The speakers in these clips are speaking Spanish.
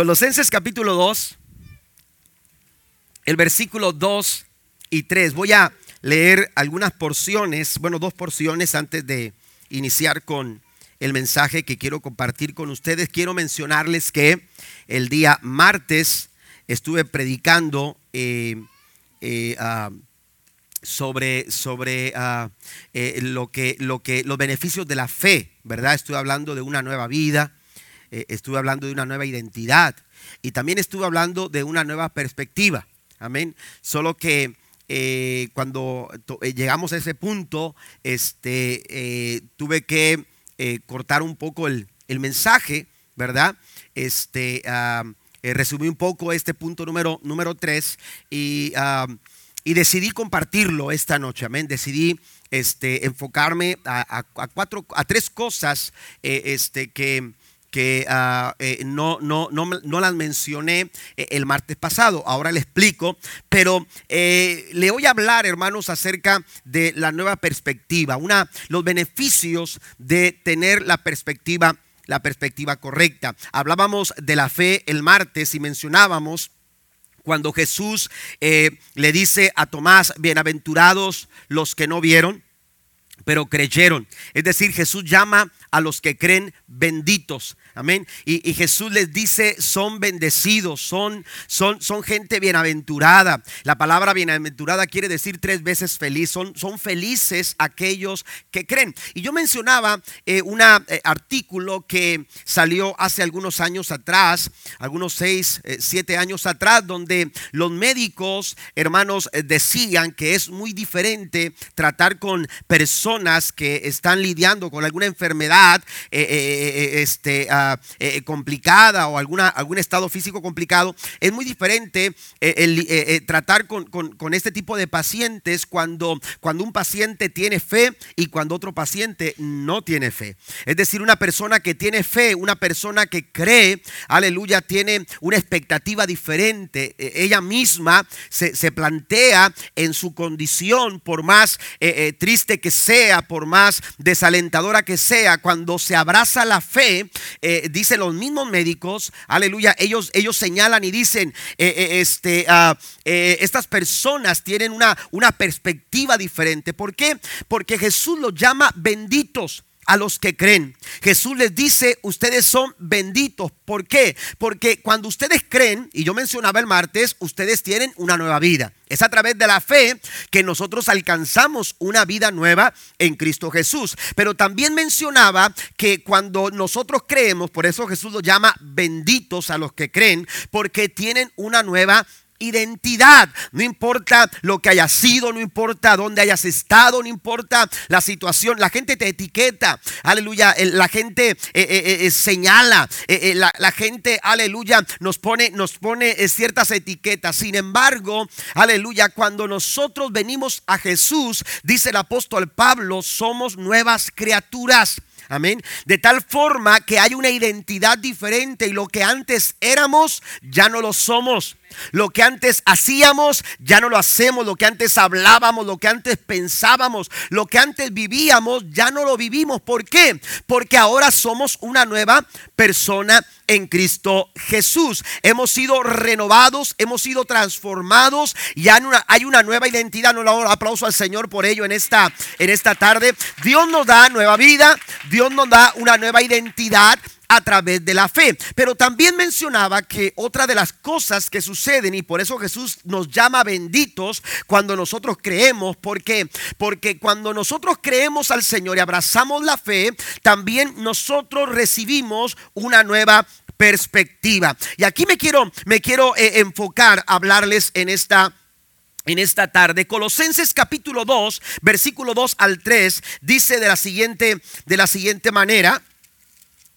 Colosenses capítulo 2, el versículo 2 y 3. Voy a leer algunas porciones, bueno, dos porciones antes de iniciar con el mensaje que quiero compartir con ustedes. Quiero mencionarles que el día martes estuve predicando eh, eh, ah, sobre, sobre ah, eh, lo, que, lo que, los beneficios de la fe, ¿verdad? Estuve hablando de una nueva vida, estuve hablando de una nueva identidad y también estuve hablando de una nueva perspectiva. Amén. Solo que eh, cuando eh, llegamos a ese punto, este, eh, tuve que cortar un poco el, mensaje, ¿verdad? Este, resumí un poco este punto número, número 3 y, y, decidí compartirlo esta noche, amén. Decidí este, enfocarme a, cuatro, a tres cosas este, que que ah, eh, no, no, no, las mencioné eh, el martes pasado, ahora le explico, pero eh, le voy a hablar, hermanos, acerca de la nueva perspectiva, una, los beneficios de tener la perspectiva, la perspectiva correcta. Hablábamos de la fe el martes y mencionábamos cuando Jesús le dice a Tomás, bienaventurados los que no vieron, pero creyeron. Es decir, Jesús llama a los que creen benditos. Amén. Y, Jesús les dice, son bendecidos, son, son, son gente bienaventurada. La palabra bienaventurada quiere decir tres veces feliz. Son, son felices aquellos que creen. Y yo mencionaba eh, un eh, artículo que salió hace algunos años atrás, algunos seis, eh, siete años atrás, donde los médicos, hermanos, decían que es muy diferente tratar con personas que están lidiando con alguna enfermedad, este, ah, eh, complicada o alguna, algún estado físico complicado, es muy diferente eh, eh, tratar con, con, este tipo de pacientes cuando, cuando un paciente tiene fe y cuando otro paciente no tiene fe. Es decir, una persona que tiene fe, una persona que cree, aleluya, tiene una expectativa diferente. ella misma se, se, plantea en su condición, por más triste que sea, por más desalentadora que sea, cuando se abraza la fe, dicen los mismos médicos, aleluya, ellos, ellos señalan y dicen, eh, eh, este, ah, eh, estas personas tienen una, una perspectiva diferente. ¿Por qué? Porque Jesús los llama benditos a los que creen. Jesús les dice, ustedes son benditos. ¿Por qué? Porque cuando ustedes creen, y yo mencionaba el martes, ustedes tienen una nueva vida. Es a través de la fe que nosotros alcanzamos una vida nueva en Cristo Jesús. Pero también mencionaba que cuando nosotros creemos, por eso Jesús los llama benditos a los que creen, porque tienen una nueva identidad. No importa lo que hayas sido, no importa dónde hayas estado, no importa la situación. La gente te etiqueta, aleluya. La gente eh, eh, eh, señala, la, la, gente, aleluya, nos pone, nos pone ciertas etiquetas. Sin embargo, aleluya, cuando nosotros venimos a Jesús, dice el apóstol Pablo, somos nuevas criaturas. Amén. De tal forma que hay una identidad diferente y lo que antes éramos ya no lo somos. Lo que antes hacíamos, ya no lo hacemos. Lo que antes hablábamos, lo que antes pensábamos, lo que antes vivíamos, ya no lo vivimos. ¿Por qué? Porque ahora somos una nueva persona en Cristo Jesús. Hemos sido renovados, hemos sido transformados. Ya hay una, nueva identidad. No lo aplauso al Señor por ello en esta, en esta tarde. Dios nos da nueva vida. Dios nos da una nueva identidad a través de la fe. Pero también mencionaba que otra de las cosas que suceden, y por eso Jesús nos llama benditos cuando nosotros creemos, porque, porque cuando nosotros creemos al Señor y abrazamos la fe, también nosotros recibimos una nueva perspectiva. Y aquí me quiero, me quiero eh, enfocar, hablarles en esta en esta tarde. Colosenses capítulo 2, versículo 2 al 3 dice de la siguiente de la siguiente manera: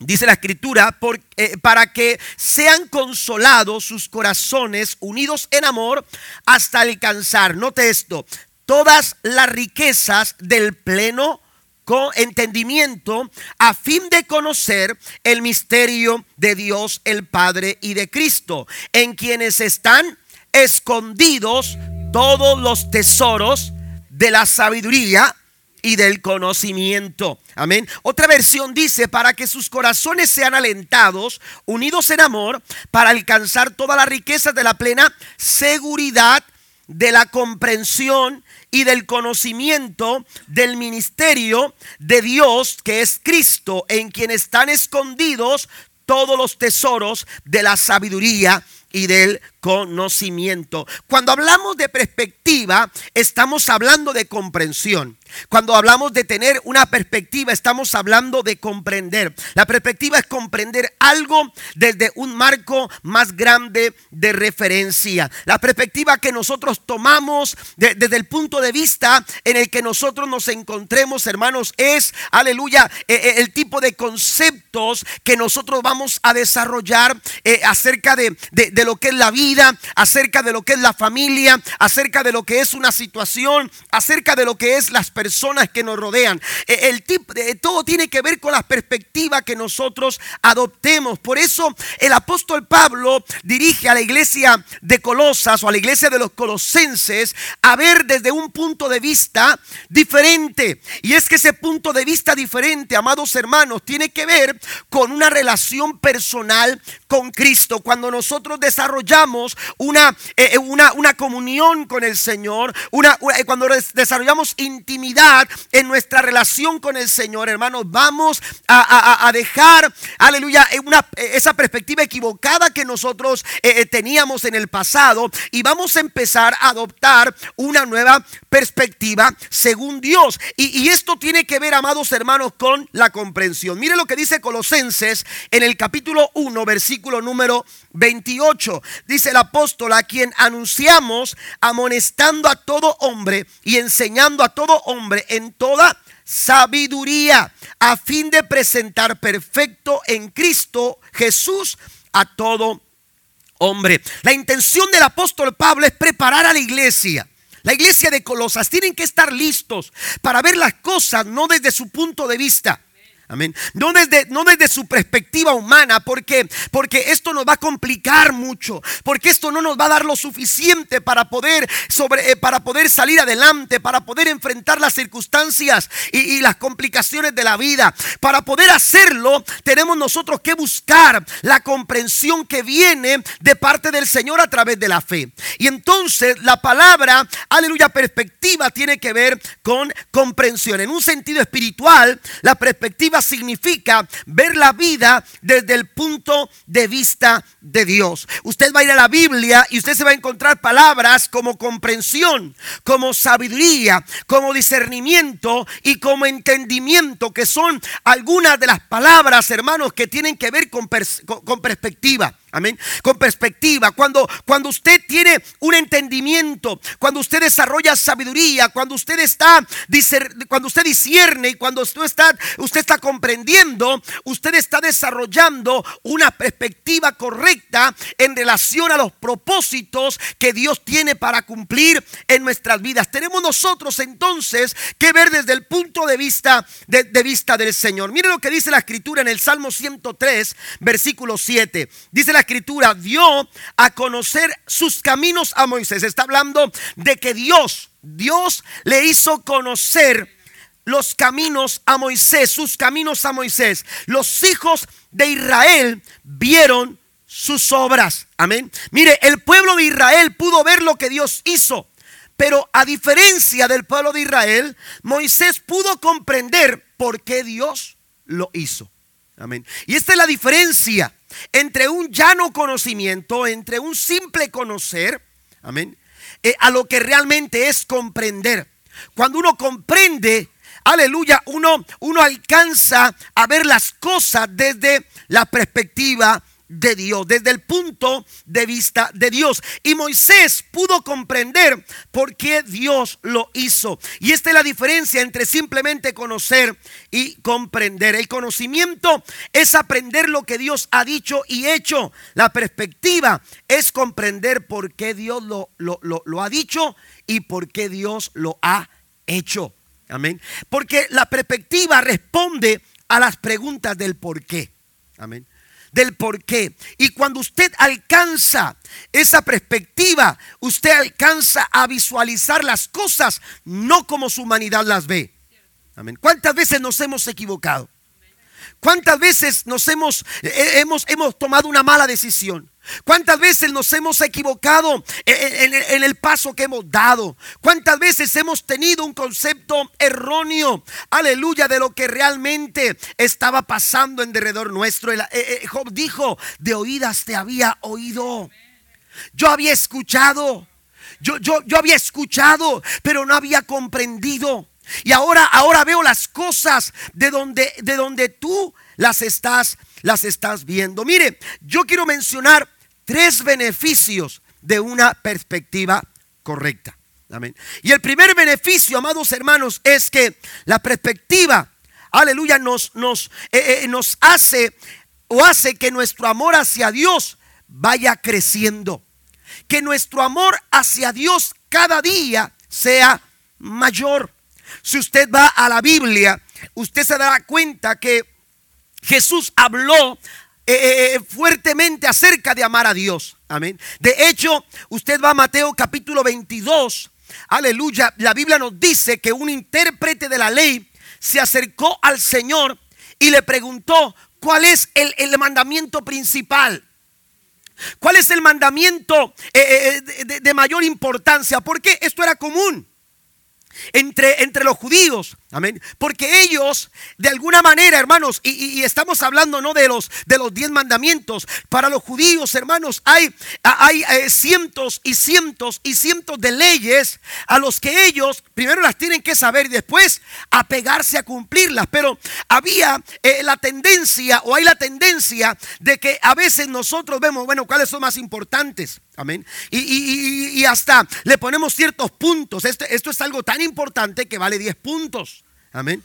Dice la escritura, eh, para que sean consolados sus corazones unidos en amor hasta alcanzar, note esto, todas las riquezas del pleno entendimiento a fin de conocer el misterio de Dios el Padre y de Cristo, en quienes están escondidos todos los tesoros de la sabiduría y del conocimiento. Amén. Otra versión dice, para que sus corazones sean alentados, unidos en amor, para alcanzar toda la riqueza de la plena seguridad de la comprensión y del conocimiento del ministerio de Dios que es Cristo, en quien están escondidos todos los tesoros de la sabiduría y del conocimiento. Cuando hablamos de perspectiva, estamos hablando de comprensión. Cuando hablamos de tener una perspectiva, estamos hablando de comprender. La perspectiva es comprender algo desde un marco más grande de referencia. La perspectiva que nosotros tomamos desde el punto de vista en el que nosotros nos encontremos, hermanos, es, aleluya, eh, eh, el tipo de conceptos que nosotros vamos a desarrollar eh, acerca de, de lo que es la vida acerca de lo que es la familia, acerca de lo que es una situación, acerca de lo que es las personas que nos rodean. Tipo, de, todo tiene que ver con la perspectiva que nosotros adoptemos. Por eso el apóstol Pablo dirige a la iglesia de Colosas o a la iglesia de los colosenses a ver desde un punto de vista diferente. Y es que ese punto de vista diferente, amados hermanos, tiene que ver con una relación personal con Cristo. Cuando nosotros desarrollamos una, eh, eh, una, una, comunión con el Señor, una, eh, cuando desarrollamos intimidad en nuestra relación con el Señor, hermanos, vamos a, dejar, aleluya, esa perspectiva equivocada que nosotros teníamos en el pasado y vamos a empezar a adoptar una nueva perspectiva según Dios. Y, y esto tiene que ver, amados hermanos, con la comprensión. Mire lo que dice Colosenses en el capítulo 1, versículo número 28. Dice el apóstol a quien anunciamos amonestando a todo hombre y enseñando a todo hombre en toda sabiduría a fin de presentar perfecto en Cristo Jesús a todo hombre. La intención del apóstol Pablo es preparar a la iglesia. La iglesia de Colosas tienen que estar listos para ver las cosas no desde su punto de vista, Amén. No desde, no desde su perspectiva humana, porque, porque esto nos va a complicar mucho, porque esto no nos va a dar lo suficiente para poder, sobre, eh, para poder salir adelante, para poder enfrentar las circunstancias y, y las complicaciones de la vida. Para poder hacerlo, tenemos nosotros que buscar la comprensión que viene de parte del Señor a través de la fe. Y entonces la palabra, aleluya, perspectiva tiene que ver con comprensión. En un sentido espiritual, la perspectiva significa ver la vida desde el punto de vista de Dios. Usted va a ir a la Biblia y usted se va a encontrar palabras como comprensión, como sabiduría, como discernimiento y como entendimiento, que son algunas de las palabras, hermanos, que tienen que ver con, con perspectiva. Amén. Con perspectiva. Cuando, cuando usted tiene un entendimiento, cuando usted desarrolla sabiduría, cuando usted está, cuando usted discierne y cuando usted está, usted está comprendiendo, usted está desarrollando una perspectiva correcta en relación a los propósitos que Dios tiene para cumplir en nuestras vidas. Tenemos nosotros entonces que ver desde el punto de vista, de, vista del Señor. Mire lo que dice la escritura en el Salmo 103, versículo 7. Dice la escritura dio a conocer sus caminos a Moisés. Está hablando de que Dios, Dios le hizo conocer los caminos a Moisés, sus caminos a Moisés. Los hijos de Israel vieron sus obras. Amén. Mire, el pueblo de Israel pudo ver lo que Dios hizo. Pero a diferencia del pueblo de Israel, Moisés pudo comprender por qué Dios lo hizo. Amén. Y esta es la diferencia entre un llano conocimiento, entre un simple conocer, amén, eh, a lo que realmente es comprender. Cuando uno comprende, aleluya, uno, uno alcanza a ver las cosas desde la perspectiva de Dios, desde el punto de vista de Dios. Y Moisés pudo comprender por qué Dios lo hizo. Y esta es la diferencia entre simplemente conocer y comprender. El conocimiento es aprender lo que Dios ha dicho y hecho. La perspectiva es comprender por qué Dios lo, lo, lo ha dicho y por qué Dios lo ha hecho. Amén. Porque la perspectiva responde a las preguntas del por qué. Amén del por qué. Y cuando usted alcanza esa perspectiva, usted alcanza a visualizar las cosas no como su humanidad las ve. Amén. ¿Cuántas veces nos hemos equivocado? ¿Cuántas veces nos hemos, eh, hemos, hemos tomado una mala decisión? ¿Cuántas veces nos hemos equivocado en, el paso que hemos dado? ¿Cuántas veces hemos tenido un concepto erróneo, aleluya, de lo que realmente estaba pasando en derredor nuestro? Eh, eh, Job dijo, de oídas te había oído. Yo había escuchado, yo, yo, yo había escuchado, pero no había comprendido. Y ahora, ahora veo las cosas de donde, de donde tú las estás, las estás viendo. Mire, yo quiero mencionar tres beneficios de una perspectiva correcta. Amén. Y el primer beneficio, amados hermanos, es que la perspectiva, aleluya, nos, nos, eh, eh, nos hace o hace que nuestro amor hacia Dios vaya creciendo. Que nuestro amor hacia Dios cada día sea mayor. Si usted va a la Biblia, usted se dará cuenta que Jesús habló eh, eh, eh, fuertemente acerca de amar a Dios. Amén. De hecho, usted va a Mateo capítulo 22. Aleluya. La Biblia nos dice que un intérprete de la ley se acercó al Señor y le preguntó, ¿cuál es el, mandamiento principal? ¿Cuál es el mandamiento de, de mayor importancia? Porque esto era común entre, entre los judíos. Amén. Porque ellos, de alguna manera, hermanos, y, estamos hablando no de los de los diez mandamientos. Para los judíos, hermanos, hay, hay eh, cientos y cientos y cientos de leyes a los que ellos primero las tienen que saber y después apegarse a cumplirlas. Pero había eh, la tendencia, o hay la tendencia, de que a veces nosotros vemos, bueno, cuáles son más importantes. Amén. Y, hasta le ponemos ciertos puntos. Esto es algo tan importante que vale 10 puntos. Amén.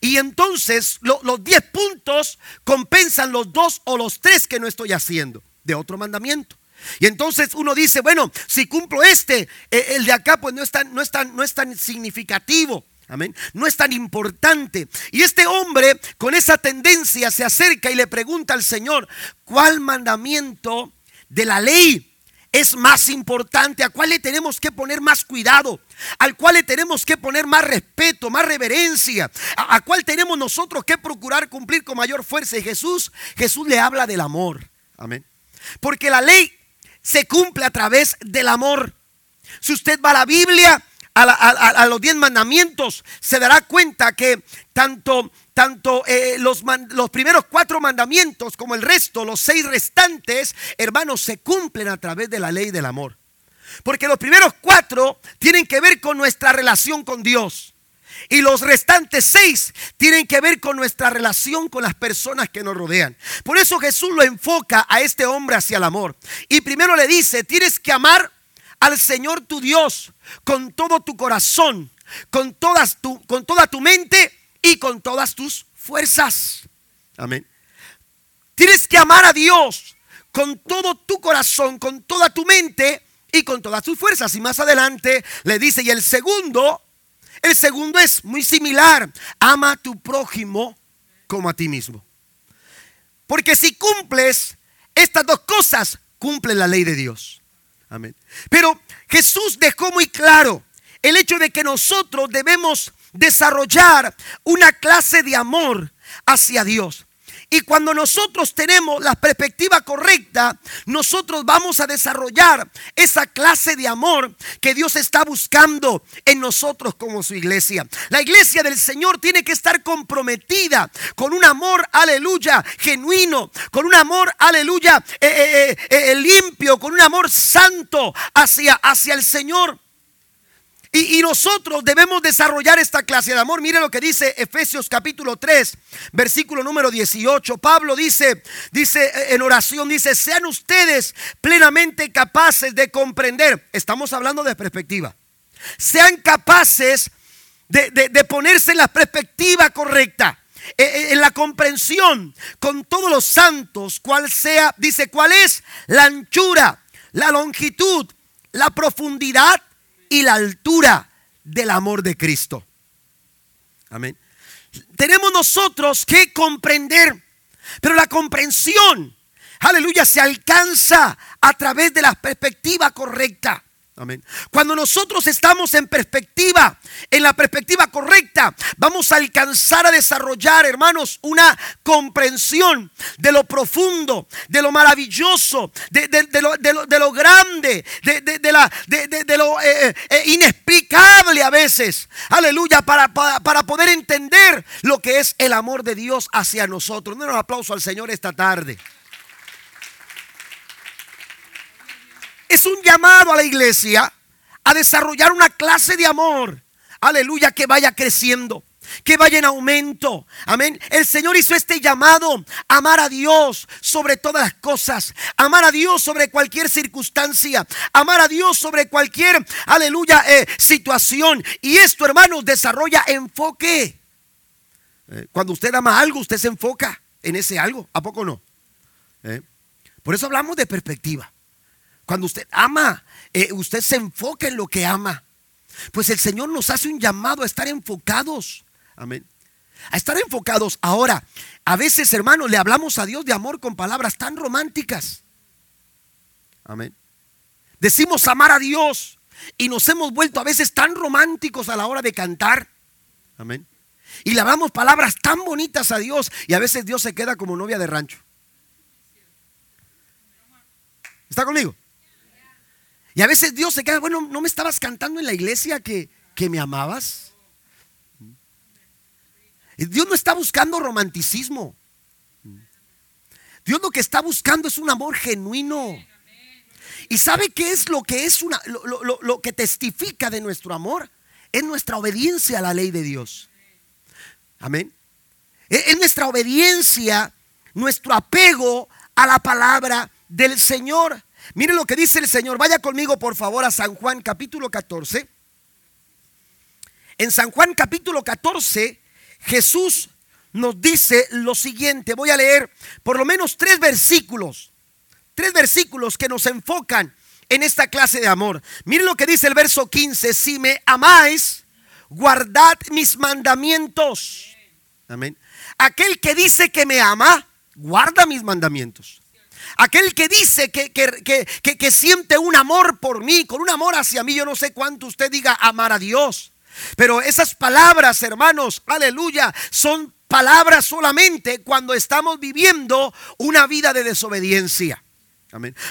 Y entonces los 10 puntos compensan los dos o los tres que no estoy haciendo de otro mandamiento. Y entonces uno dice, bueno, si cumplo este, eh, el de acá pues no es tan, no es tan, no es tan significativo. Amén. No es tan importante. Y este hombre con esa tendencia se acerca y le pregunta al Señor, ¿cuál mandamiento de la ley es más importante, a cuál le tenemos que poner más cuidado, al cual le tenemos que poner más respeto, más reverencia, a, a, cuál tenemos nosotros que procurar cumplir con mayor fuerza. Y Jesús, Jesús le habla del amor. Amén. Porque la ley se cumple a través del amor. Si usted va a la Biblia, a, los diez mandamientos, se dará cuenta que tanto, tanto eh, los, los primeros cuatro mandamientos como el resto, los seis restantes, hermanos, se cumplen a través de la ley del amor. Porque los primeros cuatro tienen que ver con nuestra relación con Dios. Y los restantes seis tienen que ver con nuestra relación con las personas que nos rodean. Por eso Jesús lo enfoca a este hombre hacia el amor. Y primero le dice, tienes que amar al Señor tu Dios con todo tu corazón, con, todas tu, con toda tu mente y con todas tus fuerzas. Amén. Tienes que amar a Dios con todo tu corazón, con toda tu mente y con todas tus fuerzas. Y más adelante le dice, y el segundo, el segundo es muy similar, ama a tu prójimo como a ti mismo. Porque si cumples estas dos cosas, cumple la ley de Dios. Amén. Pero Jesús dejó muy claro el hecho de que nosotros debemos desarrollar una clase de amor hacia Dios. Y cuando nosotros tenemos la perspectiva correcta, nosotros vamos a desarrollar esa clase de amor que Dios está buscando en nosotros como su iglesia. La iglesia del Señor tiene que estar comprometida con un amor, aleluya, genuino, con un amor, aleluya, eh, eh, eh, limpio, con un amor santo hacia, hacia el Señor. Y, nosotros debemos desarrollar esta clase de amor. Mire lo que dice Efesios capítulo 3, versículo número 18. Pablo dice, dice eh, en oración, dice, sean ustedes plenamente capaces de comprender. Estamos hablando de perspectiva. Sean capaces de, ponerse en la perspectiva correcta eh, eh, en la comprensión con todos los santos, cuál sea, dice, cuál es la anchura, la longitud, la profundidad y la altura del amor de Cristo. Amén. Tenemos nosotros que comprender, pero la comprensión, aleluya, se alcanza a través de la perspectiva correcta. Amén. Cuando nosotros estamos en perspectiva, en la perspectiva correcta, vamos a alcanzar a desarrollar, hermanos, una comprensión de lo profundo, de lo maravilloso, de, lo, grande, de, lo eh, eh, inexplicable a veces. Aleluya, para, para, poder entender lo que es el amor de Dios hacia nosotros. Den un aplauso al Señor esta tarde. Es un llamado a la iglesia a desarrollar una clase de amor. Aleluya, que vaya creciendo que vaya en aumento. Amén. El Señor hizo este llamado, amar a Dios sobre todas las cosas, amar a Dios sobre cualquier circunstancia, amar a Dios sobre cualquier, aleluya, eh, situación. Y esto, hermanos, desarrolla enfoque. Eh, cuando usted ama algo, usted se enfoca en ese algo. ¿A poco no? Eh, por eso hablamos de perspectiva. Cuando usted ama, eh, usted se enfoca en lo que ama. Pues el Señor nos hace un llamado a estar enfocados. Amén. A estar enfocados. Ahora, a veces, hermanos, le hablamos a Dios de amor con palabras tan románticas. Amén. Decimos amar a Dios y nos hemos vuelto a veces tan románticos a la hora de cantar. Amén. Y le hablamos palabras tan bonitas a Dios y a veces Dios se queda como novia de rancho. ¿Está conmigo? Y a veces Dios se queda, bueno, ¿no me estabas cantando en la iglesia que, me amabas? Dios no está buscando romanticismo. Dios lo que está buscando es un amor genuino. ¿Y sabe qué es lo que es una, lo, lo, que testifica de nuestro amor? Es nuestra obediencia a la ley de Dios. Amén. Es nuestra obediencia, nuestro apego a la palabra del Señor. Mire lo que dice el Señor. Vaya conmigo por favor a San Juan capítulo 14. En San Juan capítulo 14 Jesús nos dice lo siguiente. Voy a leer por lo menos tres versículos. Tres versículos que nos enfocan en esta clase de amor. Mire lo que dice el verso 15. Si me amáis, guardad mis mandamientos. Amén. Aquel que dice que me ama, guarda mis mandamientos. Aquel que dice que, que, siente un amor por mí, con un amor hacia mí, yo no sé cuánto usted diga amar a Dios. Pero esas palabras, hermanos, aleluya, son palabras solamente cuando estamos viviendo una vida de desobediencia.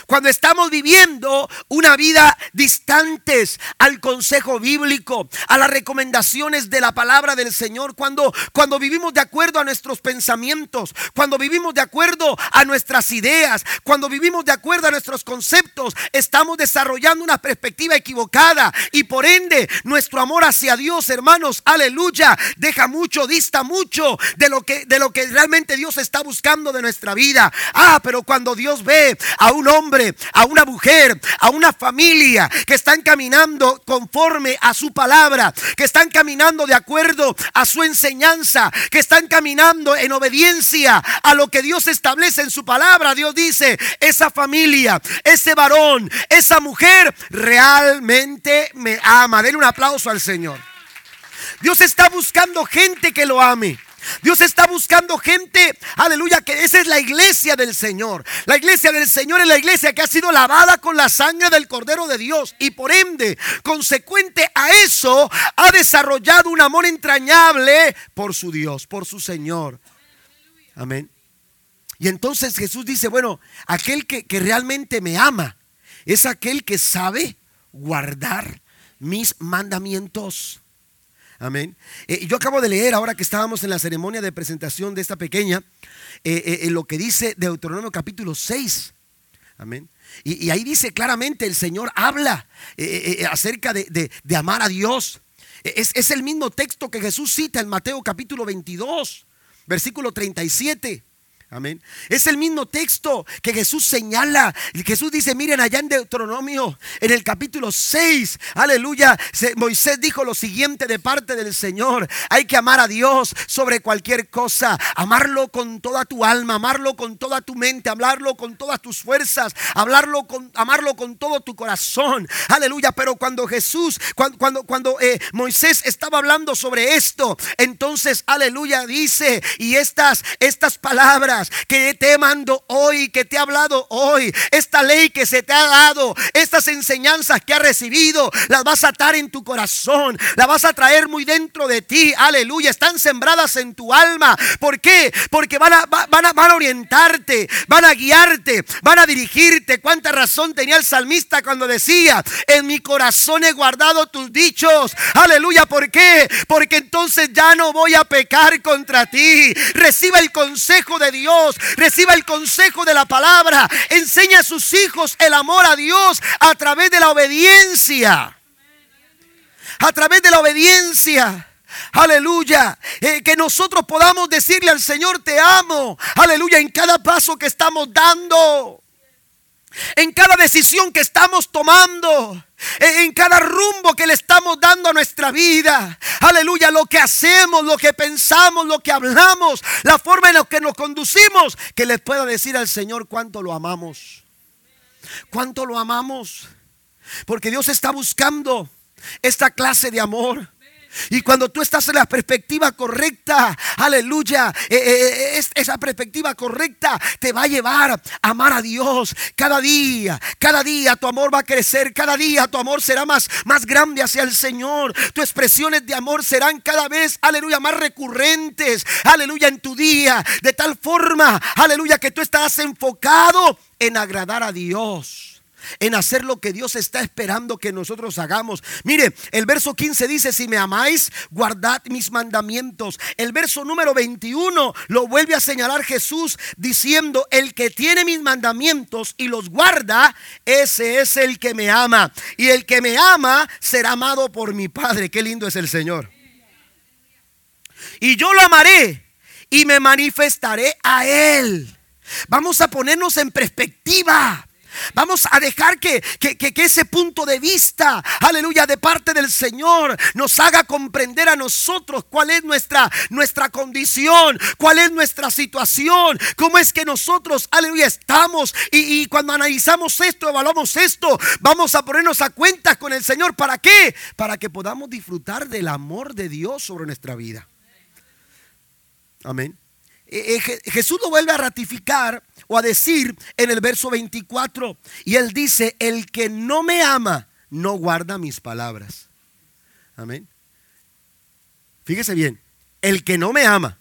Cuando estamos viviendo una vida distantes al consejo bíblico, a las recomendaciones de la palabra del Señor, cuando, cuando vivimos de acuerdo a nuestros pensamientos, cuando vivimos de acuerdo a nuestras ideas, cuando vivimos de acuerdo a nuestros conceptos, estamos desarrollando una perspectiva equivocada y por ende nuestro amor hacia Dios, hermanos, aleluya, deja mucho, dista mucho de lo que, de lo que realmente Dios está buscando de nuestra vida. Ah, pero cuando Dios ve a un hombre, a una mujer, a una familia que están caminando conforme a su palabra, que están caminando de acuerdo a su enseñanza, que están caminando en obediencia a lo que Dios establece en su palabra. Dios dice, esa familia, ese varón, esa mujer realmente me ama. Denle un aplauso al Señor. Dios está buscando gente que lo ame. Dios está buscando gente, aleluya, que esa es la iglesia del Señor. La iglesia del Señor es la iglesia que ha sido lavada con la sangre del Cordero de Dios y por ende, consecuente a eso, ha desarrollado un amor entrañable por su Dios, por su Señor. Amén. Y entonces Jesús dice, bueno, aquel que, que realmente me ama es aquel que sabe guardar mis mandamientos. Amén. Eh, yo acabo de leer, ahora que estábamos en la ceremonia de presentación de esta pequeña, eh, eh, lo que dice Deuteronomio capítulo 6. Amén. Y, ahí dice claramente, el Señor habla acerca de, amar a Dios. Es, es el mismo texto que Jesús cita en Mateo capítulo 22, versículo 37. Amén. Es el mismo texto que Jesús señala. Jesús dice, miren allá en Deuteronomio, en el capítulo 6, aleluya, Moisés dijo lo siguiente de parte del Señor. Hay que amar a Dios sobre cualquier cosa. Amarlo con toda tu alma, amarlo con toda tu mente, hablarlo con todas tus fuerzas, hablarlo con, amarlo con todo tu corazón. Aleluya. Pero cuando Jesús, cuando, cuando, cuando eh, Moisés estaba hablando sobre esto, entonces, aleluya, dice, y estas, estas palabras que te mando hoy, que te he hablado hoy, esta ley que se te ha dado, estas enseñanzas que has recibido, las vas a atar en tu corazón, las vas a traer muy dentro de ti. Aleluya, están sembradas en tu alma. ¿Por qué? Porque van a, van a, van a orientarte, van a guiarte, van a dirigirte. ¿Cuánta razón tenía el salmista cuando decía, en mi corazón he guardado tus dichos? Aleluya, ¿por qué? Porque entonces ya no voy a pecar contra ti. Reciba el consejo de Dios, reciba el consejo de la palabra. Enseña a sus hijos el amor a Dios a través de la obediencia. A través de la obediencia. Aleluya. Eh, que nosotros podamos decirle al Señor, te amo. Aleluya. En cada paso que estamos dando. En cada decisión que estamos tomando en cada rumbo que le estamos dando a nuestra vida. Aleluya, lo que hacemos, lo que pensamos, lo que hablamos, la forma en la que nos conducimos, que le pueda decir al Señor cuánto lo amamos. Cuánto lo amamos. Porque Dios está buscando esta clase de amor. Y cuando tú estás en la perspectiva correcta, aleluya, eh, eh, eh, esa perspectiva correcta te va a llevar a amar a Dios cada día. Cada día tu amor va a crecer, cada día tu amor será más, más grande hacia el Señor. Tus expresiones de amor serán cada vez, aleluya, más recurrentes, aleluya, en tu día. De tal forma, aleluya, que tú estás enfocado en agradar a Dios en hacer lo que Dios está esperando que nosotros hagamos. Mire, el verso 15 dice, si me amáis, guardad mis mandamientos. El verso número 21 lo vuelve a señalar Jesús diciendo, el que tiene mis mandamientos y los guarda, ese es el que me ama. Y el que me ama será amado por mi Padre. Qué lindo es el Señor. Y yo lo amaré y me manifestaré a Él. Vamos a ponernos en perspectiva. Vamos a dejar que, ese punto de vista, aleluya, de parte del Señor nos haga comprender a nosotros cuál es nuestra, nuestra condición, cuál es nuestra situación, cómo es que nosotros, aleluya, estamos. Y, y cuando analizamos esto, evaluamos esto, vamos a ponernos a cuenta con el Señor. ¿Para qué? Para que podamos disfrutar del amor de Dios sobre nuestra vida. Amén. Eh, eh, Jesús lo vuelve a ratificar o a decir en el verso 24. Y él dice, el que no me ama, no guarda mis palabras. Amén. Fíjese bien, el que no me ama.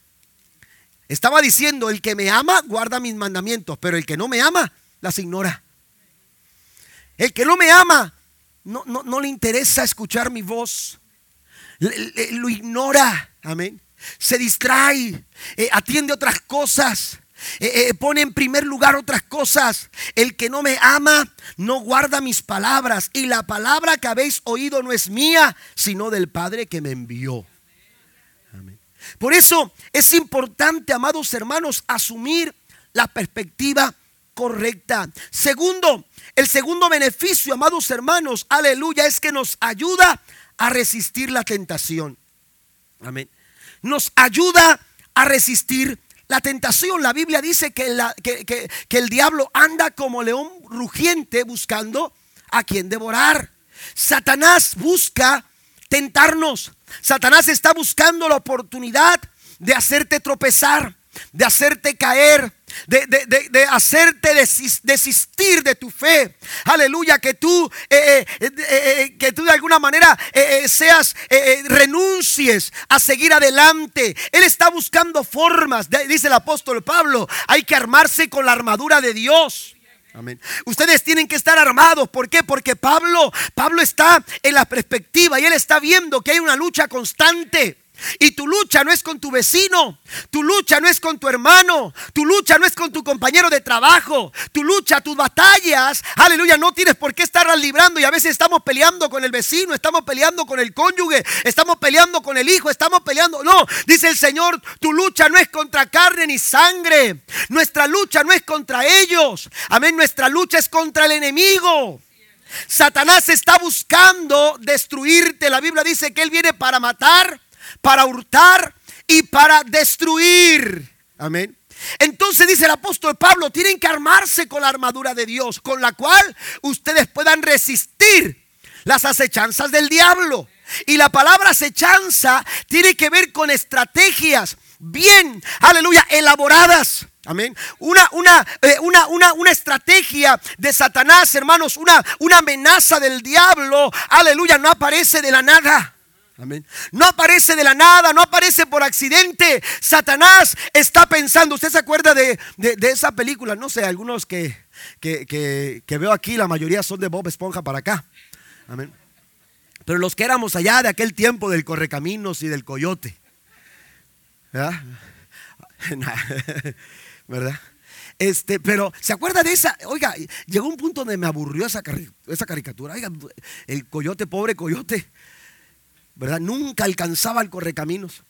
Estaba diciendo, el que me ama, guarda mis mandamientos, pero el que no me ama, las ignora. El que no me ama, no, no, le interesa escuchar mi voz. lo ignora. Amén se distrae, eh, atiende otras cosas. Eh, eh, pone en primer lugar otras cosas. El que no me ama no guarda mis palabras. Y la palabra que habéis oído no es mía, sino del Padre que me envió. Por eso es importante, amados hermanos, asumir la perspectiva correcta. Segundo, el segundo beneficio, amados hermanos, aleluya, es que nos ayuda a resistir la tentación. Amén nos ayuda a resistir la tentación. La Biblia dice que, el diablo anda como león rugiente buscando a quien devorar. Satanás busca tentarnos. Satanás está buscando la oportunidad de hacerte tropezar, de hacerte caer, de, hacerte desistir de tu fe. Aleluya, que tú, eh, eh, eh, que tú de alguna manera seas, renuncies a seguir adelante. Él está buscando formas, dice el apóstol Pablo, hay que armarse con la armadura de Dios. Amén. Ustedes tienen que estar armados. ¿Por qué? Porque Pablo, Pablo está en la perspectiva y él está viendo que hay una lucha constante. Y tu lucha no es con tu vecino, tu lucha no es con tu hermano, tu lucha no es con tu compañero de trabajo, tu lucha, tus batallas, aleluya, no tienes por qué estarlas librando y a veces estamos peleando con el vecino, estamos peleando con el cónyuge, estamos peleando con el hijo, estamos peleando, no, dice el Señor, tu lucha no es contra carne ni sangre, nuestra lucha no es contra ellos, amén, nuestra lucha es contra el enemigo. Satanás está buscando destruirte, la Biblia dice que él viene para matar, para hurtar y para destruir. Amén. Entonces dice el apóstol Pablo, tienen que armarse con la armadura de Dios, con la cual ustedes puedan resistir las acechanzas del diablo. Y la palabra acechanza tiene que ver con estrategias bien, aleluya, elaboradas. Amén. Una, una, eh, una, una, una, estrategia de Satanás, hermanos, una, una amenaza del diablo, aleluya, no aparece de la nada. Amén. No aparece de la nada, no aparece por accidente. Satanás está pensando. ¿Usted se acuerda de, esa película? No sé, algunos que, que, veo aquí, la mayoría son de Bob Esponja para acá. Amén. Pero los que éramos allá de aquel tiempo del correcaminos y del coyote. ¿Verdad? ¿verdad? Este, pero ¿se acuerda de esa? Oiga, llegó un punto donde me aburrió esa, esa caricatura. Oiga, el coyote, pobre coyote, ¿verdad? Nunca alcanzaba el correcaminos.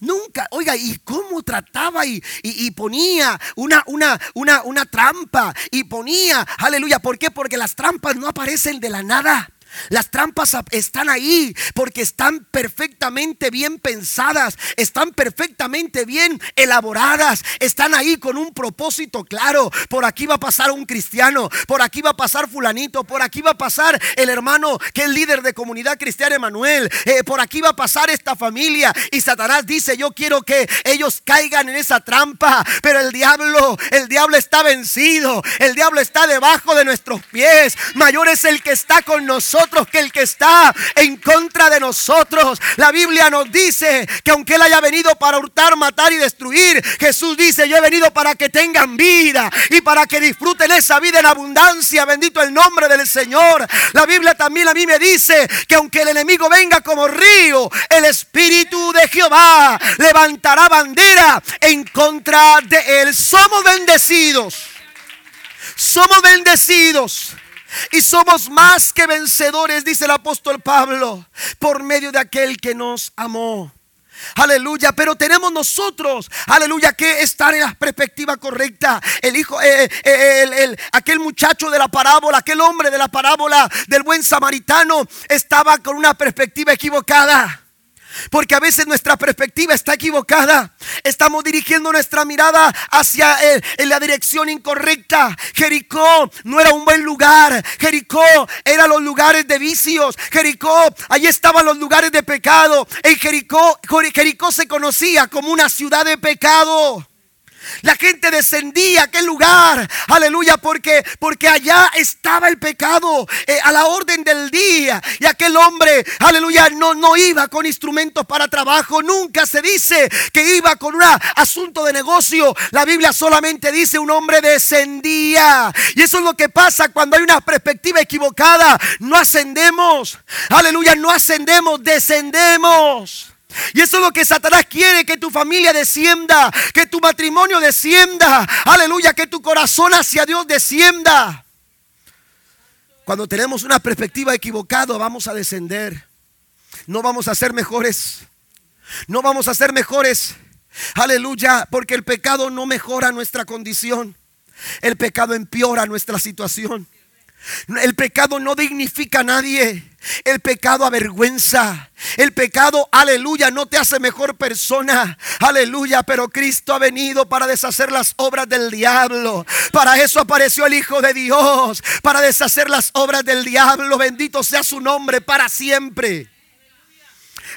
Nunca, oiga, y cómo trataba y, y, ponía una, una, una, una trampa y ponía, aleluya, ¿por qué? Porque las trampas no aparecen de la nada. Las trampas están ahí porque están perfectamente bien pensadas, están perfectamente bien elaboradas, están ahí con un propósito claro. Por aquí va a pasar un cristiano, por aquí va a pasar fulanito, por aquí va a pasar el hermano que es líder de comunidad cristiana Emanuel, eh, por aquí va a pasar esta familia. Y Satanás dice, yo quiero que ellos caigan en esa trampa, pero el diablo, el diablo está vencido, el diablo está debajo de nuestros pies. Mayor es el que está con nosotros que el que está en contra de nosotros. La Biblia nos dice que aunque Él haya venido para hurtar, matar y destruir, Jesús dice, yo he venido para que tengan vida y para que disfruten esa vida en abundancia. Bendito el nombre del Señor. La Biblia también a mí me dice que aunque el enemigo venga como río, el Espíritu de Jehová levantará bandera en contra de Él. Somos bendecidos. Somos bendecidos. Y somos más que vencedores, dice el apóstol Pablo, por medio de aquel que nos amó. Aleluya, pero tenemos nosotros, aleluya, que estar en la perspectiva correcta. El hijo, eh, eh, aquel muchacho de la parábola, aquel hombre de la parábola del buen samaritano, estaba con una perspectiva equivocada. Porque a veces nuestra perspectiva está equivocada. Estamos dirigiendo nuestra mirada hacia en la dirección incorrecta. Jericó no era un buen lugar. Jericó era los lugares de vicios. Jericó, allí estaban los lugares de pecado. En Jericó, Jericó se conocía como una ciudad de pecado. La gente descendía a aquel lugar, aleluya, porque, porque allá estaba el pecado eh, a la orden del día. Y aquel hombre, aleluya, no, no iba con instrumentos para trabajo. Nunca se dice que iba con un asunto de negocio. La Biblia solamente dice un hombre descendía. Y eso es lo que pasa cuando hay una perspectiva equivocada. No ascendemos, aleluya, no ascendemos, descendemos. Y eso es lo que Satanás quiere, que tu familia descienda, que tu matrimonio descienda, aleluya, que tu corazón hacia Dios descienda. Cuando tenemos una perspectiva equivocada, vamos a descender. No vamos a ser mejores. No vamos a ser mejores. Aleluya, porque el pecado no mejora nuestra condición. El pecado empeora nuestra situación. El pecado no dignifica a nadie. El pecado avergüenza. El pecado, aleluya, no te hace mejor persona. Aleluya, pero Cristo ha venido para deshacer las obras del diablo. Para eso apareció el Hijo de Dios. Para deshacer las obras del diablo. Bendito sea su nombre para siempre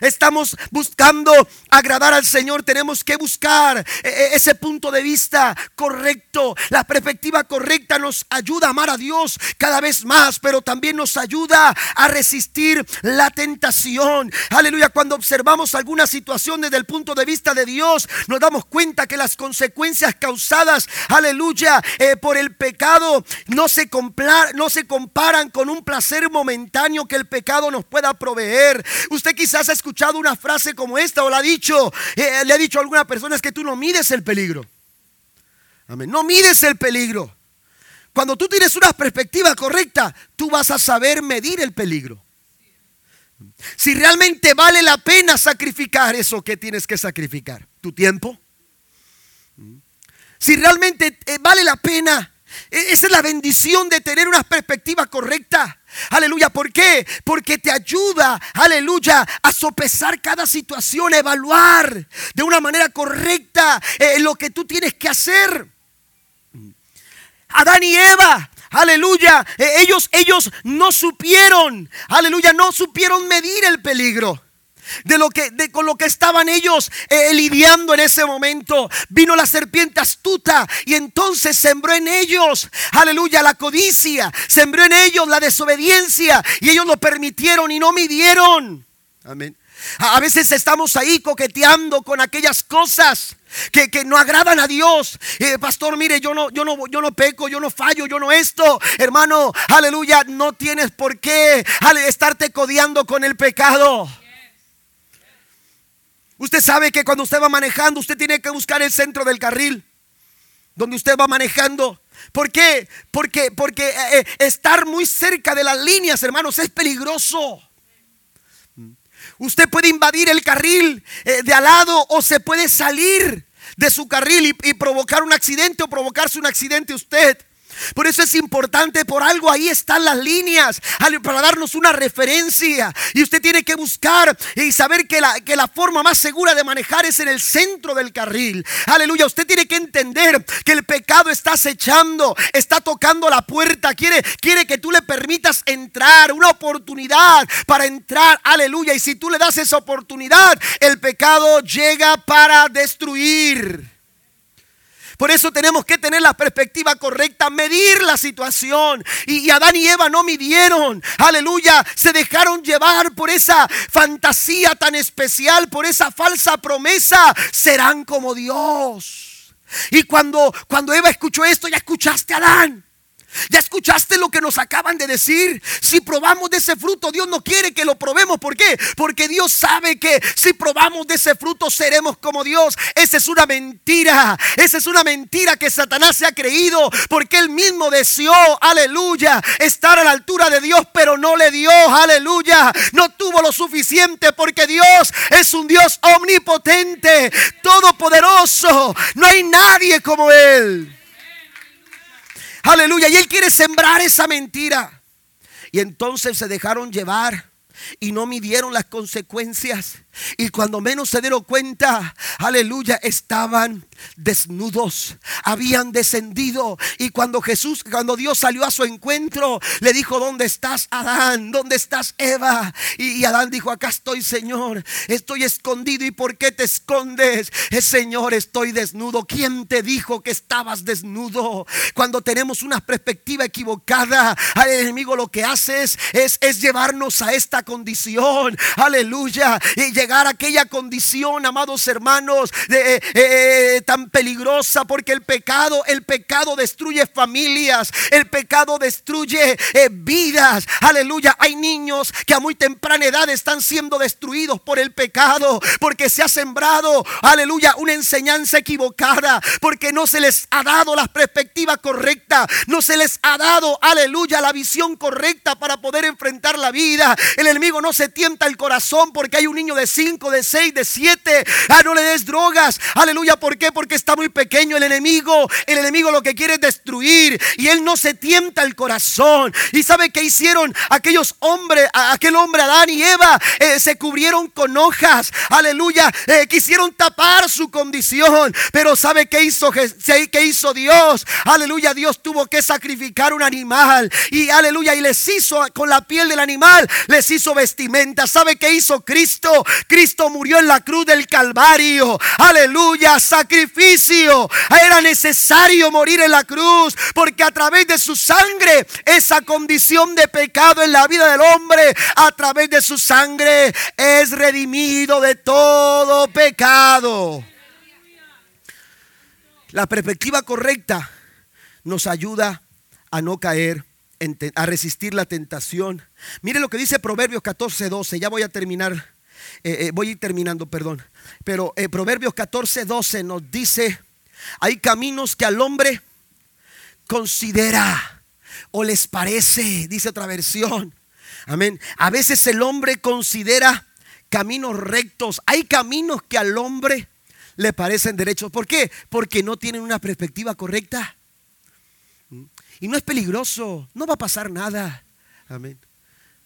estamos buscando agradar al Señor, tenemos que buscar eh, eh, ese punto de vista correcto. La perspectiva correcta nos ayuda a amar a Dios cada vez más, pero también nos ayuda a resistir la tentación. Aleluya, cuando observamos alguna situación desde el punto de vista de Dios, nos damos cuenta que las consecuencias causadas, aleluya, eh, por el pecado no se, no se comparan con un placer momentáneo que el pecado nos pueda proveer. Usted quizás ha escuchado una frase como esta o la ha dicho, eh, le ha dicho a alguna persona que tú no mides el peligro. Amén. No mides el peligro. Cuando tú tienes una perspectiva correcta, tú vas a saber medir el peligro. Si realmente vale la pena sacrificar eso que tienes que sacrificar, tu tiempo. Si realmente eh, vale la pena, esa es la bendición de tener una perspectiva correcta. Aleluya, ¿por qué? Porque te ayuda, aleluya, a sopesar cada situación, a evaluar de una manera correcta eh, lo que tú tienes que hacer. Adán y Eva, aleluya, eh, ellos, ellos no supieron, aleluya, no supieron medir el peligro. De lo que de con lo que estaban ellos eh, lidiando en ese momento. Vino la serpiente astuta y entonces sembró en ellos, aleluya, la codicia, sembró en ellos la desobediencia y ellos lo permitieron y no midieron. Amén. A veces estamos ahí coqueteando con aquellas cosas que, no agradan a Dios. Eh, pastor, mire, yo no, yo, no, yo no peco, yo no fallo, yo no esto. Hermano, aleluya, no tienes por qué estarte codeando con el pecado. Usted sabe que cuando usted va manejando, usted tiene que buscar el centro del carril, donde usted va manejando. ¿Por qué? Porque, porque eh, eh, estar muy cerca de las líneas, hermanos, es peligroso. Usted puede invadir el carril eh, de al lado o se puede salir de su carril y, y provocar un accidente o provocarse un accidente usted. Por eso es importante, por algo ahí están las líneas, para darnos una referencia. Y usted tiene que buscar y saber que la, que la forma más segura de manejar es en el centro del carril. Aleluya, usted tiene que entender que el pecado está acechando, está tocando la puerta, quiere, quiere que tú le permitas entrar, una oportunidad para entrar. Aleluya, y si tú le das esa oportunidad, el pecado llega para destruir. Por eso tenemos que tener la perspectiva correcta, medir la situación. Y, Adán y Eva no midieron. Aleluya. Se dejaron llevar por esa fantasía tan especial, por esa falsa promesa. Serán como Dios. Y cuando, cuando Eva escuchó esto, ya escuchaste a Adán. ¿Ya escuchaste lo que nos acaban de decir? Si probamos de ese fruto, Dios no quiere que lo probemos. ¿Por qué? Porque Dios sabe que si probamos de ese fruto seremos como Dios. Esa es una mentira. Esa es una mentira que Satanás se ha creído porque él mismo deseó, aleluya, estar a la altura de Dios, pero no le dio, aleluya. No tuvo lo suficiente porque Dios es un Dios omnipotente, todopoderoso. No hay nadie como Él. Aleluya. Y Él quiere sembrar esa mentira. Y entonces se dejaron llevar y no midieron las consecuencias. Y cuando menos se dieron cuenta, aleluya, estaban desnudos, habían descendido. Y cuando Jesús, cuando Dios salió a su encuentro, le dijo, ¿dónde estás Adán? ¿Dónde estás Eva? Y, Adán dijo, acá estoy Señor, estoy escondido. ¿Y por qué te escondes? Es Señor, estoy desnudo. ¿Quién te dijo que estabas desnudo? Cuando tenemos una perspectiva equivocada, al enemigo lo que hace es, es, llevarnos a esta condición. Aleluya. Y aquella condición, amados hermanos, de, eh, eh, tan peligrosa porque el pecado, el pecado destruye familias, el pecado destruye eh, vidas. Aleluya, hay niños que a muy temprana edad están siendo destruidos por el pecado porque se ha sembrado, aleluya, una enseñanza equivocada, porque no se les ha dado la perspectiva correcta, no se les ha dado, aleluya, la visión correcta para poder enfrentar la vida. El enemigo no se tienta el corazón porque hay un niño de 5, de 6, de 7. Ah, no le des drogas. Aleluya, ¿por qué? Porque está muy pequeño el enemigo. El enemigo lo que quiere es destruir y él no se tienta el corazón. ¿Y sabe qué hicieron aquellos hombres, aquel hombre Adán y Eva? Eh, se cubrieron con hojas. Aleluya, eh, quisieron tapar su condición. Pero ¿sabe qué hizo, qué hizo Dios? Aleluya, Dios tuvo que sacrificar un animal. Y aleluya, y les hizo con la piel del animal, les hizo vestimenta. ¿Sabe qué hizo Cristo? Cristo murió en la cruz del Calvario. Aleluya, sacrificio. Era necesario morir en la cruz porque a través de su sangre, esa condición de pecado en la vida del hombre, a través de su sangre es redimido de todo pecado. La perspectiva correcta nos ayuda a no caer, a resistir la tentación. Mire lo que dice Proverbios 14, 12. Ya voy a terminar eh, eh, voy a ir terminando, perdón. Pero eh, Proverbios 14, 12 nos dice, hay caminos que al hombre considera o les parece, dice otra versión. Amén. A veces el hombre considera caminos rectos. Hay caminos que al hombre le parecen derechos. ¿Por qué? Porque no tienen una perspectiva correcta. Y no es peligroso, no va a pasar nada. Amén.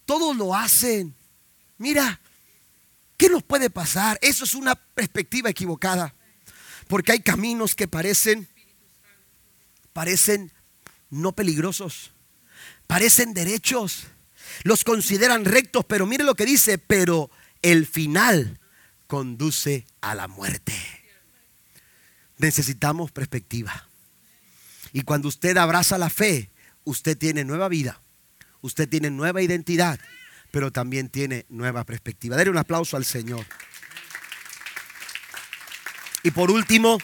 Todos lo hacen. Mira, ¿Qué nos puede pasar? Eso es una perspectiva equivocada. Porque hay caminos que parecen, parecen no peligrosos, parecen derechos, los consideran rectos, pero mire lo que dice, pero el final conduce a la muerte. Necesitamos perspectiva. Y cuando usted abraza la fe, usted tiene nueva vida, usted tiene nueva identidad, pero también tiene nueva perspectiva. Dale un aplauso al Señor. Y por último,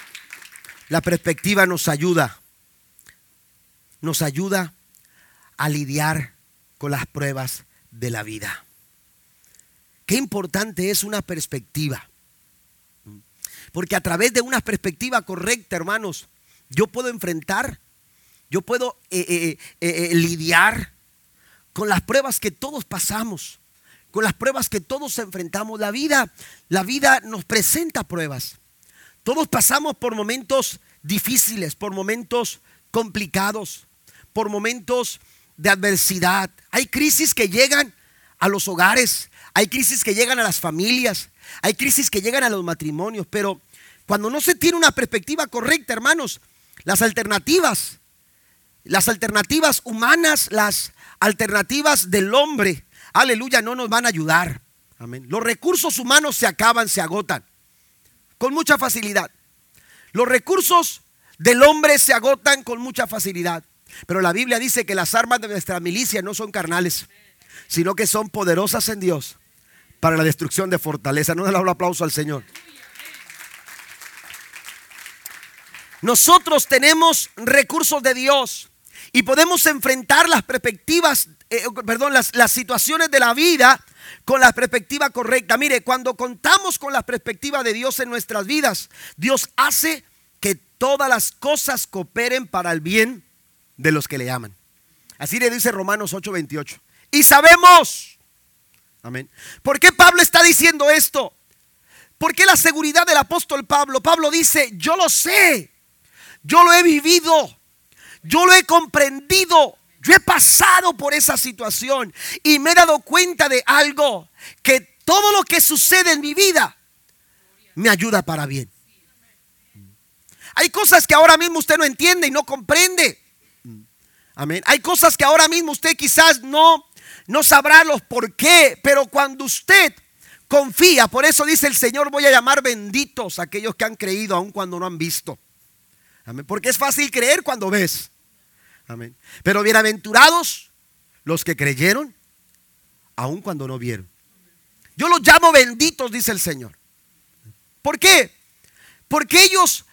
la perspectiva nos ayuda, nos ayuda a lidiar con las pruebas de la vida. Qué importante es una perspectiva. Porque a través de una perspectiva correcta, hermanos, yo puedo enfrentar, yo puedo eh, eh, eh, lidiar con las pruebas que todos pasamos, con las pruebas que todos enfrentamos. La vida, la vida nos presenta pruebas. Todos pasamos por momentos difíciles, por momentos complicados, por momentos de adversidad. Hay crisis que llegan a los hogares, hay crisis que llegan a las familias, hay crisis que llegan a los matrimonios, pero cuando no se tiene una perspectiva correcta, hermanos, las alternativas, las alternativas humanas, las alternativas del hombre, aleluya, no nos van a ayudar. Amén. Los recursos humanos se acaban, se agotan con mucha facilidad. Los recursos del hombre se agotan con mucha facilidad. Pero la Biblia dice que las armas de nuestra milicia no son carnales, sino que son poderosas en Dios para la destrucción de fortaleza. No le un aplauso al Señor. Nosotros tenemos recursos de Dios y podemos enfrentar las perspectivas, eh, perdón, las, situaciones de la vida con la perspectiva correcta. Mire, cuando contamos con la perspectiva de Dios en nuestras vidas, Dios hace que todas las cosas cooperen para el bien de los que le aman. Así le dice Romanos 8:28. Y sabemos, amén. ¿Por qué Pablo está diciendo esto? Porque la seguridad del apóstol Pablo, Pablo dice, yo lo sé, yo lo he vivido, yo lo he comprendido, yo he pasado por esa situación y me he dado cuenta de algo, que todo lo que sucede en mi vida me ayuda para bien. Hay cosas que ahora mismo usted no entiende y no comprende. Amén. Hay cosas que ahora mismo usted quizás no, no sabrá los por qué, pero cuando usted confía, por eso dice el Señor, voy a llamar benditos a aquellos que han creído aun cuando no han visto. Porque es fácil creer cuando ves. Amén. Pero bienaventurados los que creyeron, aun cuando no vieron. Yo los llamo benditos, dice el Señor. ¿Por qué? Porque ellos,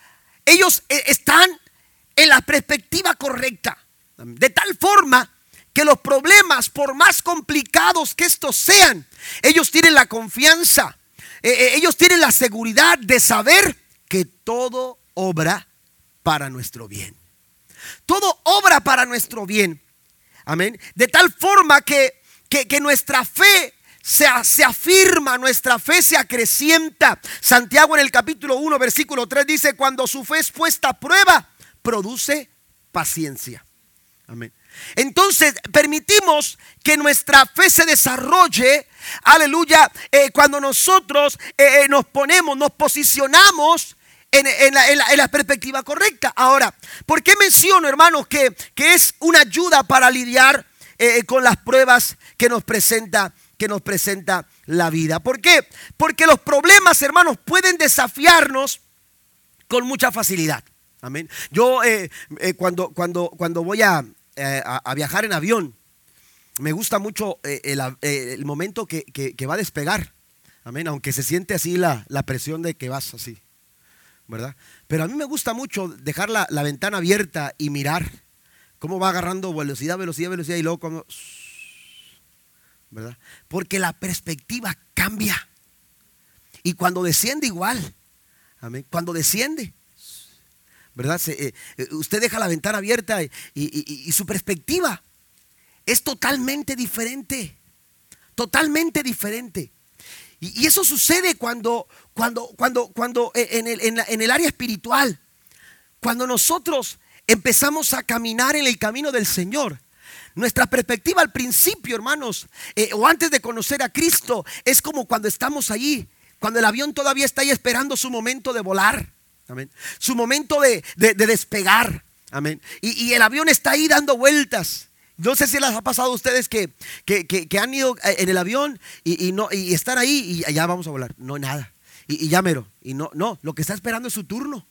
ellos eh, están en la perspectiva correcta. De tal forma que los problemas, por más complicados que estos sean, ellos tienen la confianza, eh, eh, ellos tienen la seguridad de saber que todo obra para nuestro bien. Todo obra para nuestro bien. Amén. De tal forma que, que, nuestra fe se, se, afirma, nuestra fe se acrecienta. Santiago en el capítulo 1, versículo 3 dice, cuando su fe es puesta a prueba, produce paciencia. Amén. Entonces permitimos que nuestra fe se desarrolle, aleluya, eh, cuando nosotros eh, nos ponemos, nos posicionamos en, la, perspectiva correcta. Ahora, ¿por qué menciono, hermanos, que, es una ayuda para lidiar eh, con las pruebas que nos presenta? que nos presenta la vida. ¿Por qué? Porque los problemas, hermanos, pueden desafiarnos con mucha facilidad. Amén. Yo eh, eh, cuando, cuando, cuando voy a, viajar en avión, me gusta mucho el, momento que, va a despegar. Amén. Aunque se siente así la presión de que vas así. ¿Verdad? Pero a mí me gusta mucho dejar la, ventana abierta y mirar cómo va agarrando velocidad, velocidad, velocidad y luego como... ¿Verdad? Porque la perspectiva cambia. Y cuando desciende igual, amén, cuando desciende, ¿verdad? Eh, eh, usted deja la ventana abierta y su perspectiva es totalmente diferente, totalmente diferente. Y, eso sucede cuando, cuando, cuando, cuando eh, en el, en, el área espiritual, cuando nosotros empezamos a caminar en el camino del Señor. Nuestra perspectiva al principio, hermanos, eh, o antes de conocer a Cristo, es como cuando estamos allí, cuando el avión todavía está ahí esperando su momento de volar, amén. Su momento de, despegar, amén. Y, y, el avión está ahí dando vueltas. No sé si les ha pasado a ustedes que, que, han ido eh, en el avión y, no, y están ahí y ya vamos a volar. No, nada. Y, y ya mero. Y no, no, lo que está esperando es su turno.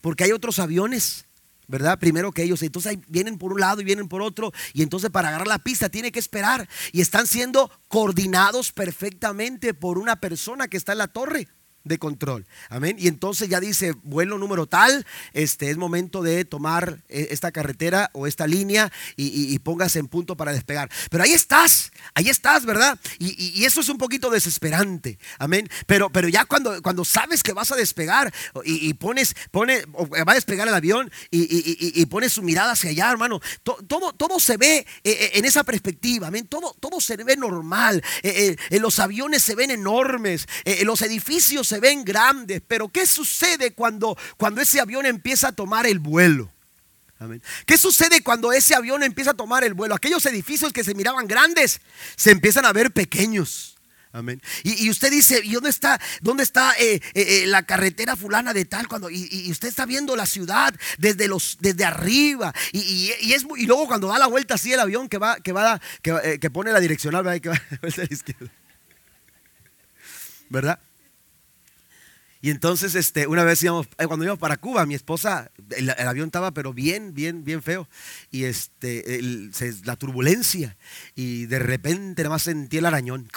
Porque hay otros aviones, ¿verdad? Primero que ellos. Entonces vienen por un lado y vienen por otro. Y entonces para agarrar la pista tiene que esperar. Y están siendo coordinados perfectamente por una persona que está en la torre de control. Amén. Y entonces ya dice, vuelo número tal, este es momento de tomar eh, esta carretera o esta línea y, póngase en punto para despegar. Pero ahí estás, ahí estás, ¿verdad? Y, eso es un poquito desesperante. Amén. Pero, pero ya cuando, cuando sabes que vas a despegar y, pones, pone, va a despegar el avión y, pones su mirada hacia allá, hermano, todo, todo se ve eh, eh, en esa perspectiva. Amén. Todo, todo se ve normal. los aviones se ven enormes. los edificios se ven grandes, pero ¿qué sucede cuando, cuando ese avión empieza a tomar el vuelo? ¿Qué sucede cuando ese avión empieza a tomar el vuelo? Aquellos edificios que se miraban grandes se empiezan a ver pequeños. Amén. Y, usted dice, ¿y dónde está, dónde está eh, eh, eh, la carretera fulana de tal? Cuando, y, usted está viendo la ciudad desde, los, desde arriba. Y, es, y luego cuando da la vuelta así el avión que va, que va, que, que pone la direccional, ¿verdad? Y entonces, este, una vez íbamos, eh, cuando íbamos para Cuba, mi esposa, el, avión estaba pero bien, bien, bien feo. Y este, la turbulencia. Y de repente nada más sentí el arañón.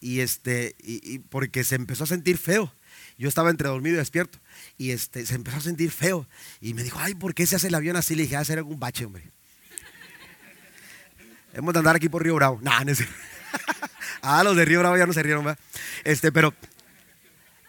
Y este, y, porque se empezó a sentir feo. Yo estaba entre dormido y despierto. Y este, se empezó a sentir feo. Y me dijo, ay, ¿por qué se hace el avión así? Le dije, hacer ah, algún bache, hombre. Hemos de andar aquí por Río Bravo. Nah, no Ah, los de Río Bravo ya no se rieron, ¿verdad? Este, pero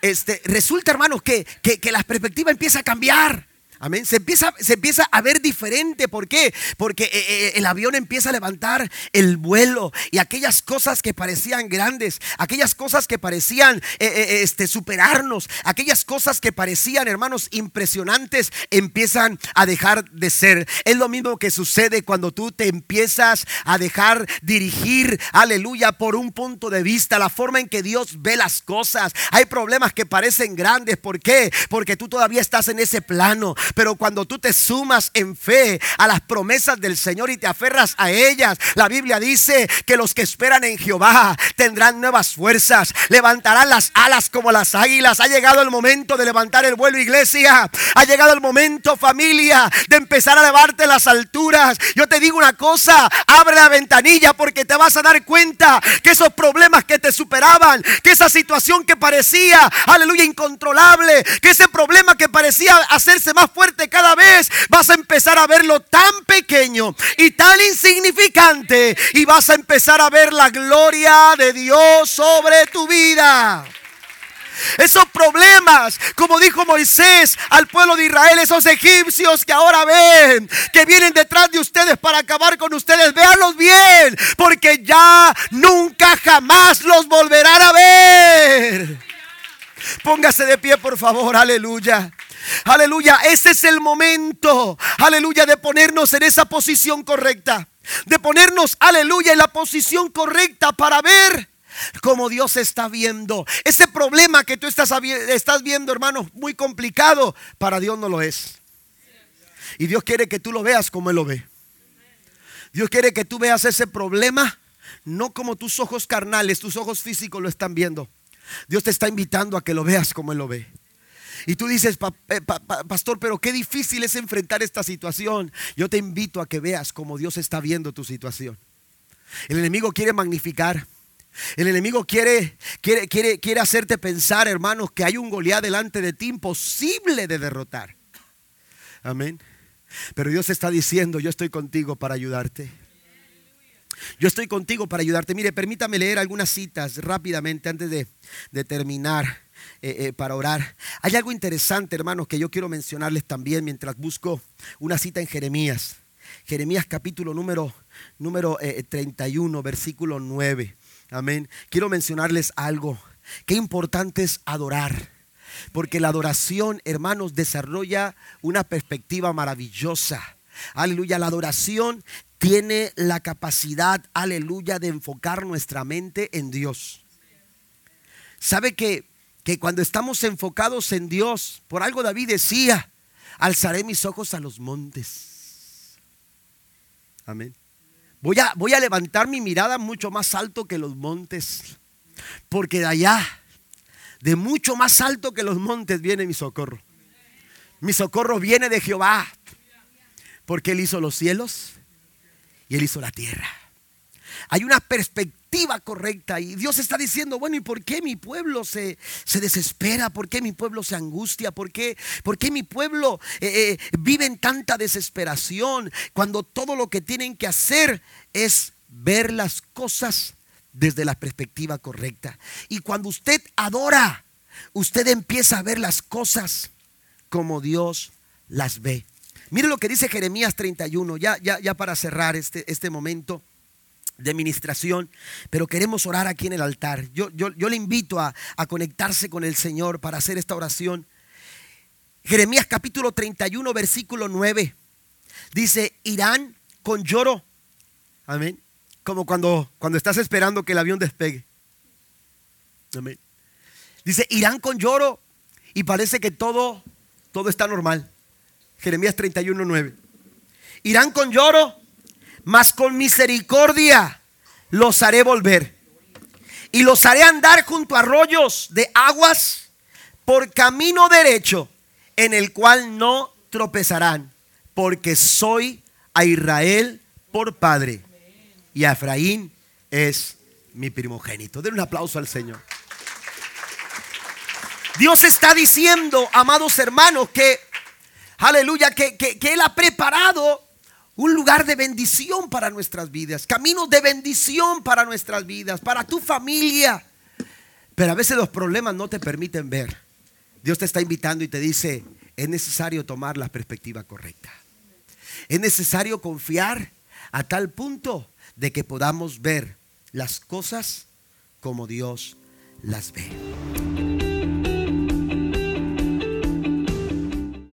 este, resulta, hermanos, que, que, que la perspectiva empieza a cambiar. Amén. Se empieza, se empieza a ver diferente. ¿Por qué? Porque eh, eh, el avión empieza a levantar el vuelo y aquellas cosas que parecían grandes, aquellas cosas que parecían eh, este, superarnos, aquellas cosas que parecían, hermanos, impresionantes, empiezan a dejar de ser. Es lo mismo que sucede cuando tú te empiezas a dejar dirigir, aleluya, por un punto de vista, la forma en que Dios ve las cosas. Hay problemas que parecen grandes. ¿Por qué? Porque tú todavía estás en ese plano. Pero cuando tú te sumas en fe a las promesas del Señor y te aferras a ellas, la Biblia dice que los que esperan en Jehová tendrán nuevas fuerzas, levantarán las alas como las águilas. Ha llegado el momento de levantar el vuelo, iglesia. Ha llegado el momento, familia, de empezar a elevarte las alturas. Yo te digo una cosa, abre la ventanilla porque te vas a dar cuenta que esos problemas que te superaban, que esa situación que parecía, aleluya, incontrolable, que ese problema que parecía hacerse más fuerte, cada vez, vas a empezar a verlo tan pequeño y tan insignificante y vas a empezar a ver la gloria de Dios sobre tu vida. Esos problemas, como dijo Moisés al pueblo de Israel, esos egipcios que ahora ven, que vienen detrás de ustedes para acabar con ustedes, véanlos bien, porque ya nunca jamás los volverán a ver. Póngase de pie, por favor, aleluya. Aleluya, ese es el momento, aleluya, de ponernos en esa posición correcta. De ponernos, aleluya, en la posición correcta para ver cómo Dios está viendo. Ese problema que tú estás, estás viendo, hermano, muy complicado, para Dios no lo es. Y Dios quiere que tú lo veas como Él lo ve. Dios quiere que tú veas ese problema no como tus ojos carnales, tus ojos físicos lo están viendo. Dios te está invitando a que lo veas como Él lo ve. Y tú dices, eh, pastor, pero qué difícil es enfrentar esta situación. Yo te invito a que veas cómo Dios está viendo tu situación. El enemigo quiere magnificar. El enemigo quiere, quiere, quiere, quiere hacerte pensar, hermanos, que hay un Goliat delante de ti imposible de derrotar. Amén. Pero Dios está diciendo, yo estoy contigo para ayudarte. Yo estoy contigo para ayudarte. Mire, permítame leer algunas citas rápidamente antes de, terminar. Eh, eh, para orar. Hay algo interesante, hermanos, que yo quiero mencionarles también mientras busco una cita en Jeremías. Jeremías capítulo número, número 31, eh, versículo 9. Amén. Quiero mencionarles algo. Qué importante es adorar. Porque la adoración, hermanos, desarrolla una perspectiva maravillosa. Aleluya, la adoración tiene la capacidad, aleluya, de enfocar nuestra mente en Dios. ¿Sabe que que cuando estamos enfocados en Dios, por algo David decía, alzaré mis ojos a los montes. Amén. Voy a, voy a levantar mi mirada mucho más alto que los montes. Porque de allá, de mucho más alto que los montes, viene mi socorro. Mi socorro viene de Jehová. Porque Él hizo los cielos y Él hizo la tierra. Hay una perspectiva correcta y Dios está diciendo, bueno, ¿y por qué mi pueblo se, se desespera? ¿Por qué mi pueblo se angustia? ¿Por qué, por qué mi pueblo eh, eh, vive en tanta desesperación cuando todo lo que tienen que hacer es ver las cosas desde la perspectiva correcta? Y cuando usted adora, usted empieza a ver las cosas como Dios las ve. Mire lo que dice Jeremías 31, ya, ya, ya para cerrar este, este momento de ministración, pero queremos orar aquí en el altar. Yo, yo, yo le invito a, a, conectarse con el Señor para hacer esta oración. Jeremías capítulo 31, versículo 9. Dice, irán con lloro. Amén. Como cuando, cuando estás esperando que el avión despegue. Amén. Dice, irán con lloro y parece que todo, todo está normal. Jeremías 31, 9. Irán con lloro mas con misericordia los haré volver. Y los haré andar junto a arroyos de aguas por camino derecho, en el cual no tropezarán, porque soy a Israel por padre y a Efraín es mi primogénito. Den un aplauso al Señor. Dios está diciendo, amados hermanos, que, aleluya, que, que, Él ha preparado un lugar de bendición para nuestras vidas, caminos de bendición para nuestras vidas, para tu familia. Pero a veces los problemas no te permiten ver. Dios te está invitando y te dice, es necesario tomar la perspectiva correcta. Es necesario confiar a tal punto de que podamos ver las cosas como Dios las ve.